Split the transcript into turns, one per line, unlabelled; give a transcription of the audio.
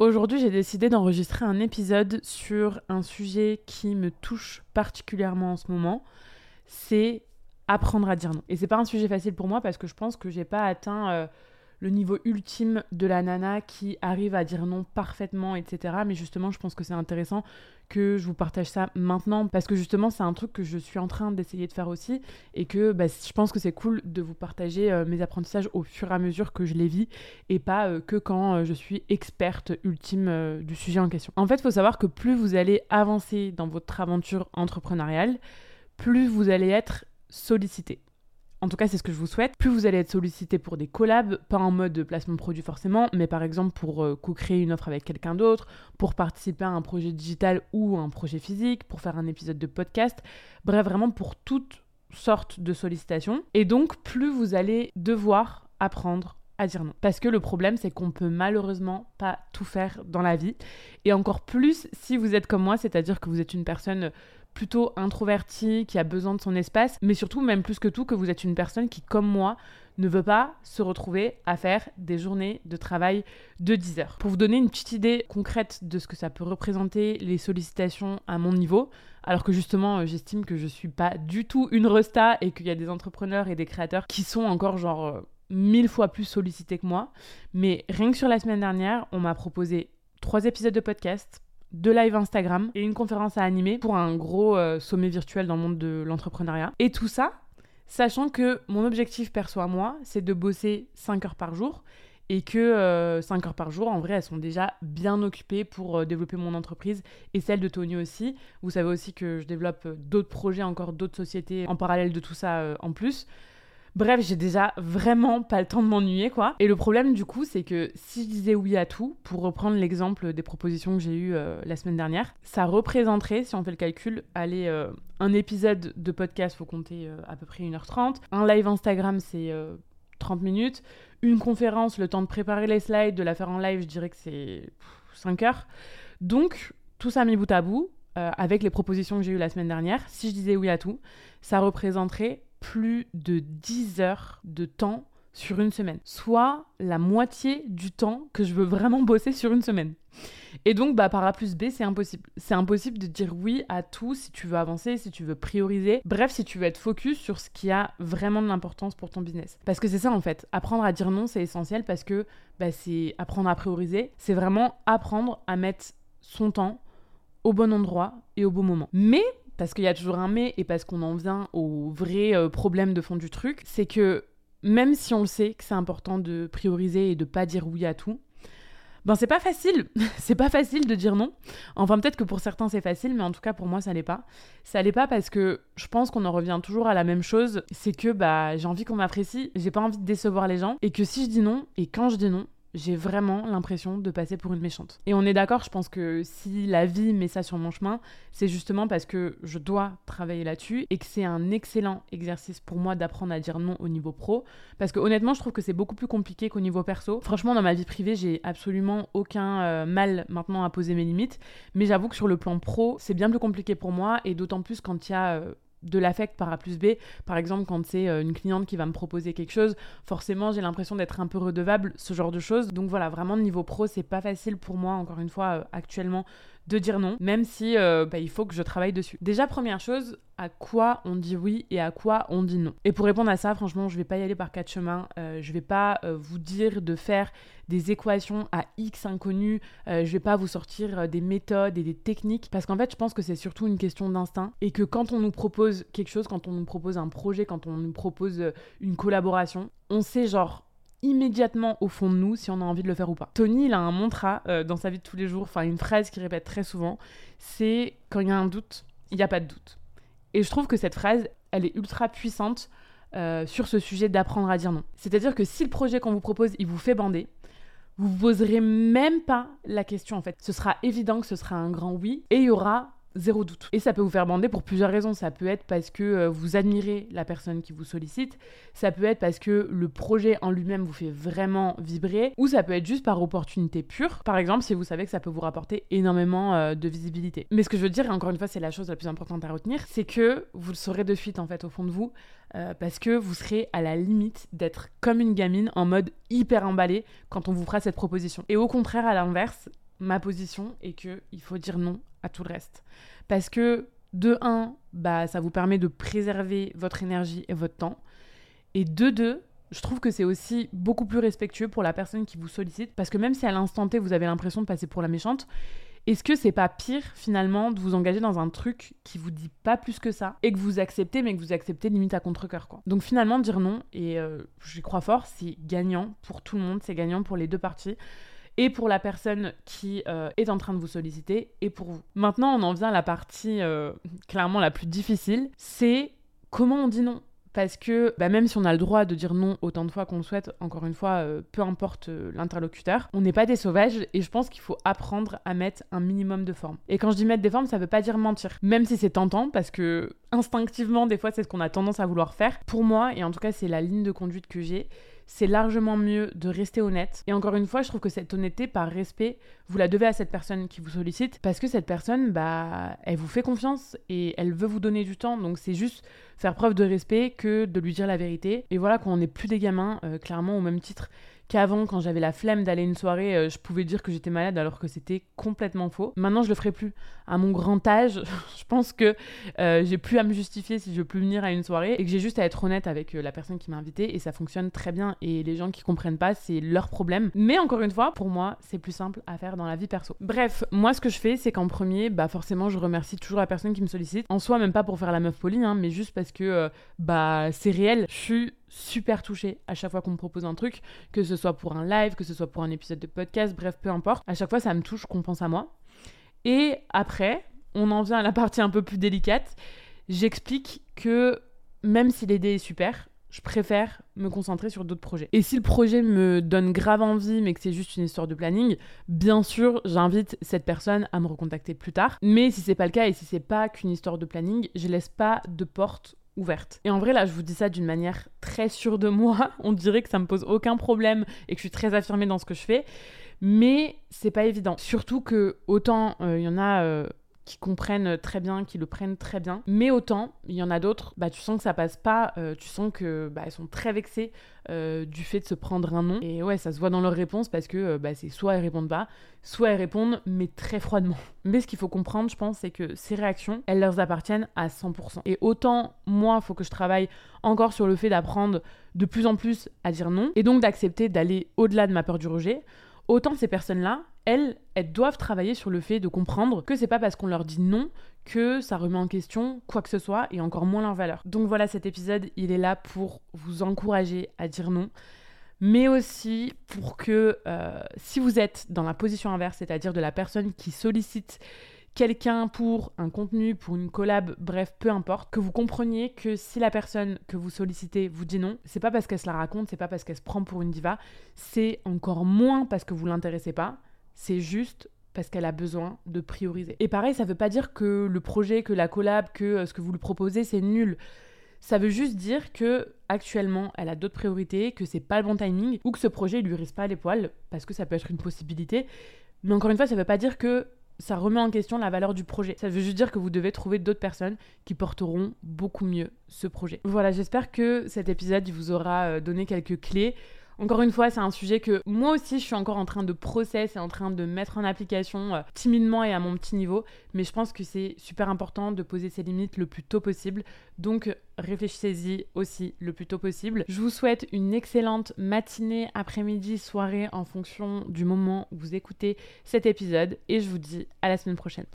Aujourd'hui, j'ai décidé d'enregistrer un épisode sur un sujet qui me touche particulièrement en ce moment. C'est apprendre à dire non. Et c'est pas un sujet facile pour moi parce que je pense que j'ai pas atteint euh, le niveau ultime de la nana qui arrive à dire non parfaitement, etc. Mais justement, je pense que c'est intéressant que je vous partage ça maintenant parce que justement, c'est un truc que je suis en train d'essayer de faire aussi et que bah, je pense que c'est cool de vous partager euh, mes apprentissages au fur et à mesure que je les vis et pas euh, que quand euh, je suis experte ultime du sujet en question. En fait, il faut savoir que plus vous allez avancer dans votre aventure entrepreneuriale, plus vous allez être sollicité. En tout cas, c'est ce que je vous souhaite. Plus vous allez être sollicité pour des collabs, pas en mode de placement produit forcément, mais par exemple pour euh, co-créer une offre avec quelqu'un d'autre, pour participer à un projet digital ou un projet physique, pour faire un épisode de podcast, bref, vraiment pour toutes sortes de sollicitations. Et donc, plus vous allez devoir apprendre à dire non. Parce que le problème, c'est qu'on peut malheureusement pas tout faire dans la vie. Et encore plus si vous êtes comme moi, c'est-à-dire que vous êtes une personne plutôt introverti, qui a besoin de son espace, mais surtout, même plus que tout, que vous êtes une personne qui, comme moi, ne veut pas se retrouver à faire des journées de travail de 10 heures. Pour vous donner une petite idée concrète de ce que ça peut représenter les sollicitations à mon niveau, alors que justement euh, j'estime que je suis pas du tout une resta et qu'il y a des entrepreneurs et des créateurs qui sont encore genre euh, mille fois plus sollicités que moi. Mais rien que sur la semaine dernière, on m'a proposé trois épisodes de podcast, deux lives Instagram et une conférence à animer pour un gros euh, sommet virtuel dans le monde de l'entrepreneuriat. Et tout ça, sachant que mon objectif perso à moi, c'est de bosser 5 heures par jour et que 5 euh, heures par jour, en vrai, elles sont déjà bien occupées pour euh, développer mon entreprise et celle de Tony aussi. Vous savez aussi que je développe d'autres projets, encore d'autres sociétés en parallèle de tout ça en plus. Bref, j'ai déjà vraiment pas le temps de m'ennuyer, quoi. Et le problème, du coup, c'est que si je disais oui à tout, pour reprendre l'exemple des propositions que j'ai eues euh, la semaine dernière, ça représenterait, si on fait le calcul, aller euh, un épisode de podcast, faut compter euh, à peu près 1h30. Un live Instagram, c'est 30 minutes. Une conférence, le temps de préparer les slides, de la faire en live, je dirais que c'est 5 heures. Donc, tout ça mis bout à bout, avec les propositions que j'ai eues la semaine dernière, si je disais oui à tout, ça représenterait plus de 10 heures de temps sur une semaine, soit la moitié du temps que je veux vraiment bosser sur une semaine. Et donc, bah, par A plus B, c'est impossible. C'est impossible de dire oui à tout si tu veux avancer, si tu veux prioriser. Bref, si tu veux être focus sur ce qui a vraiment de l'importance pour ton business. Parce que c'est ça en fait. Apprendre à dire non, c'est essentiel parce que bah, c'est apprendre à prioriser. C'est vraiment apprendre à mettre son temps au bon endroit et au bon moment. Mais parce qu'il y a toujours un mais et parce qu'on en vient au vrai euh, problème de fond du truc, c'est que même si on sait que c'est important de prioriser et de pas dire oui à tout, ben c'est pas facile, c'est pas facile de dire non. Enfin peut-être que pour certains c'est facile, mais en tout cas pour moi ça l'est pas. Ça l'est pas parce que je pense qu'on en revient toujours à la même chose, c'est que bah j'ai envie qu'on m'apprécie, j'ai pas envie de décevoir les gens, et que si je dis non et quand je dis non, j'ai vraiment l'impression de passer pour une méchante. Et on est d'accord, je pense que si la vie met ça sur mon chemin, c'est justement parce que je dois travailler là-dessus et que c'est un excellent exercice pour moi d'apprendre à dire non au niveau pro. Parce que honnêtement, je trouve que c'est beaucoup plus compliqué qu'au niveau perso. Franchement, dans ma vie privée, j'ai absolument aucun euh, mal maintenant à poser mes limites. Mais j'avoue que sur le plan pro, c'est bien plus compliqué pour moi et d'autant plus quand il y a... Euh, de l'affect par A plus B. Par exemple, quand c'est euh, une cliente qui va me proposer quelque chose, forcément, j'ai l'impression d'être un peu redevable, ce genre de choses. Donc voilà, vraiment, niveau pro, c'est pas facile pour moi, encore une fois, euh, actuellement, de dire non, même si euh, bah, il faut que je travaille dessus. Déjà, première chose, à quoi on dit oui et à quoi on dit non. Et pour répondre à ça, franchement, je vais pas y aller par quatre chemins. Euh, je vais pas euh, vous dire de faire des équations à X inconnus. je vais pas vous sortir des méthodes et des techniques parce qu'en fait, je pense que c'est surtout une question d'instinct et que quand on nous propose quelque chose, quand on nous propose un projet, quand on nous propose une collaboration, on sait genre immédiatement au fond de nous si on a envie de le faire ou pas. Tony, il a un mantra euh, dans sa vie de tous les jours, enfin une phrase qu'il répète très souvent, c'est quand il y a un doute, il n'y a pas de doute. Et je trouve que cette phrase, elle est ultra puissante euh, sur ce sujet d'apprendre à dire non. C'est-à-dire que si le projet qu'on vous propose, il vous fait bander, vous poserez même pas la question en fait. Ce sera évident que ce sera un grand oui et il y aura Zéro doute. Et ça peut vous faire bander pour plusieurs raisons. Ça peut être parce que euh, vous admirez la personne qui vous sollicite, ça peut être parce que le projet en lui-même vous fait vraiment vibrer, ou ça peut être juste par opportunité pure. Par exemple, si vous savez que ça peut vous rapporter énormément euh, de visibilité. Mais ce que je veux dire, et encore une fois, c'est la chose la plus importante à retenir, c'est que vous le saurez de suite en fait au fond de vous, euh, parce que vous serez à la limite d'être comme une gamine en mode hyper emballé quand on vous fera cette proposition. Et au contraire, à l'inverse, ma position et que il faut dire non à tout le reste. Parce que de 1, bah, ça vous permet de préserver votre énergie et votre temps. Et de 2, je trouve que c'est aussi beaucoup plus respectueux pour la personne qui vous sollicite. Parce que même si à l'instant T, vous avez l'impression de passer pour la méchante, est-ce que c'est pas pire finalement de vous engager dans un truc qui vous dit pas plus que ça et que vous acceptez, mais que vous acceptez limite à contre-coeur quoi. Donc finalement, dire non, et euh, j'y crois fort, c'est gagnant pour tout le monde, c'est gagnant pour les deux parties et pour la personne qui euh, est en train de vous solliciter et pour vous. Maintenant, on en vient à la partie euh, clairement la plus difficile, c'est comment on dit non? Parce que bah, même si on a le droit de dire non autant de fois qu'on le souhaite, encore une fois, euh, peu importe l'interlocuteur, on n'est pas des sauvages et je pense qu'il faut apprendre à mettre un minimum de forme. Et quand je dis mettre des formes, ça veut pas dire mentir. Même si c'est tentant, parce que instinctivement, des fois, c'est ce qu'on a tendance à vouloir faire. Pour moi, et en tout cas, c'est la ligne de conduite que j'ai, c'est largement mieux de rester honnête. Et encore une fois, je trouve que cette honnêteté, par respect, vous la devez à cette personne qui vous sollicite, parce que cette personne, bah, elle vous fait confiance et elle veut vous donner du temps. Donc c'est juste faire preuve de respect que de lui dire la vérité. Et voilà, quand on n'est plus des gamins, euh, clairement, au même titre qu'avant, quand j'avais la flemme d'aller une soirée, euh, je pouvais dire que j'étais malade alors que c'était complètement faux. Maintenant, je le ferai plus. À mon grand âge, je pense que euh, j'ai plus à me justifier si je veux plus venir à une soirée et que j'ai juste à être honnête avec euh, la personne qui m'a invité et ça fonctionne très bien. Et les gens qui comprennent pas, c'est leur problème. Mais encore une fois, pour moi, c'est plus simple à faire dans la vie perso. Bref, moi, ce que je fais, c'est qu'en premier, bah forcément, je remercie toujours la personne qui me sollicite. En soi, même pas pour faire la meuf polie, hein, mais juste parce que bah c'est réel. Je suis super touchée à chaque fois qu'on me propose un truc, que ce soit pour un live, que ce soit pour un épisode de podcast, bref, peu importe. À chaque fois, ça me touche qu'on pense à moi. Et après, on en vient à la partie un peu plus délicate. J'explique que même si l'idée est super, je préfère me concentrer sur d'autres projets. Et si le projet me donne grave envie, mais que c'est juste une histoire de planning, bien sûr, j'invite cette personne à me recontacter plus tard. Mais si c'est pas le cas et si c'est pas qu'une histoire de planning, je laisse pas de porte ouverte. Et en vrai, là, je vous dis ça d'une manière très sûre de moi. On dirait que ça me pose aucun problème et que je suis très affirmée dans ce que je fais. Mais c'est pas évident. Surtout que autant il euh, y en a. Euh, qui comprennent très bien, qui le prennent très bien. Mais autant, il y en a d'autres, bah, tu sens que ça passe pas, euh, tu sens que bah, elles sont très vexées euh, du fait de se prendre un nom. Et ouais, ça se voit dans leurs réponses parce que euh, bah, c'est soit elles répondent pas, soit elles répondent, mais très froidement. Mais ce qu'il faut comprendre, je pense, c'est que ces réactions, elles leur appartiennent à 100%. Et autant, moi, il faut que je travaille encore sur le fait d'apprendre de plus en plus à dire non, et donc d'accepter d'aller au-delà de ma peur du rejet, autant ces personnes-là, elles, elles doivent travailler sur le fait de comprendre que c'est pas parce qu'on leur dit non que ça remet en question quoi que ce soit et encore moins leur valeur. Donc voilà, cet épisode, il est là pour vous encourager à dire non, mais aussi pour que euh, si vous êtes dans la position inverse, c'est-à-dire de la personne qui sollicite quelqu'un pour un contenu, pour une collab, bref, peu importe, que vous compreniez que si la personne que vous sollicitez vous dit non, c'est pas parce qu'elle se la raconte, c'est pas parce qu'elle se prend pour une diva, c'est encore moins parce que vous l'intéressez pas, c'est juste parce qu'elle a besoin de prioriser. Et pareil, ça veut pas dire que le projet, que la collab, que euh, ce que vous lui proposez, c'est nul. Ça veut juste dire que actuellement, elle a d'autres priorités, que c'est pas le bon timing, ou que ce projet lui risque pas les poils, parce que ça peut être une possibilité. Mais encore une fois, ça veut pas dire que ça remet en question la valeur du projet. Ça veut juste dire que vous devez trouver d'autres personnes qui porteront beaucoup mieux ce projet. Voilà, j'espère que cet épisode vous aura euh, donné quelques clés. Encore une fois, c'est un sujet que moi aussi je suis encore en train de process et en train de mettre en application euh, timidement et à mon petit niveau, mais je pense que c'est super important de poser ses limites le plus tôt possible. Donc réfléchissez-y aussi le plus tôt possible. Je vous souhaite une excellente matinée, après-midi, soirée en fonction du moment où vous écoutez cet épisode et je vous dis à la semaine prochaine.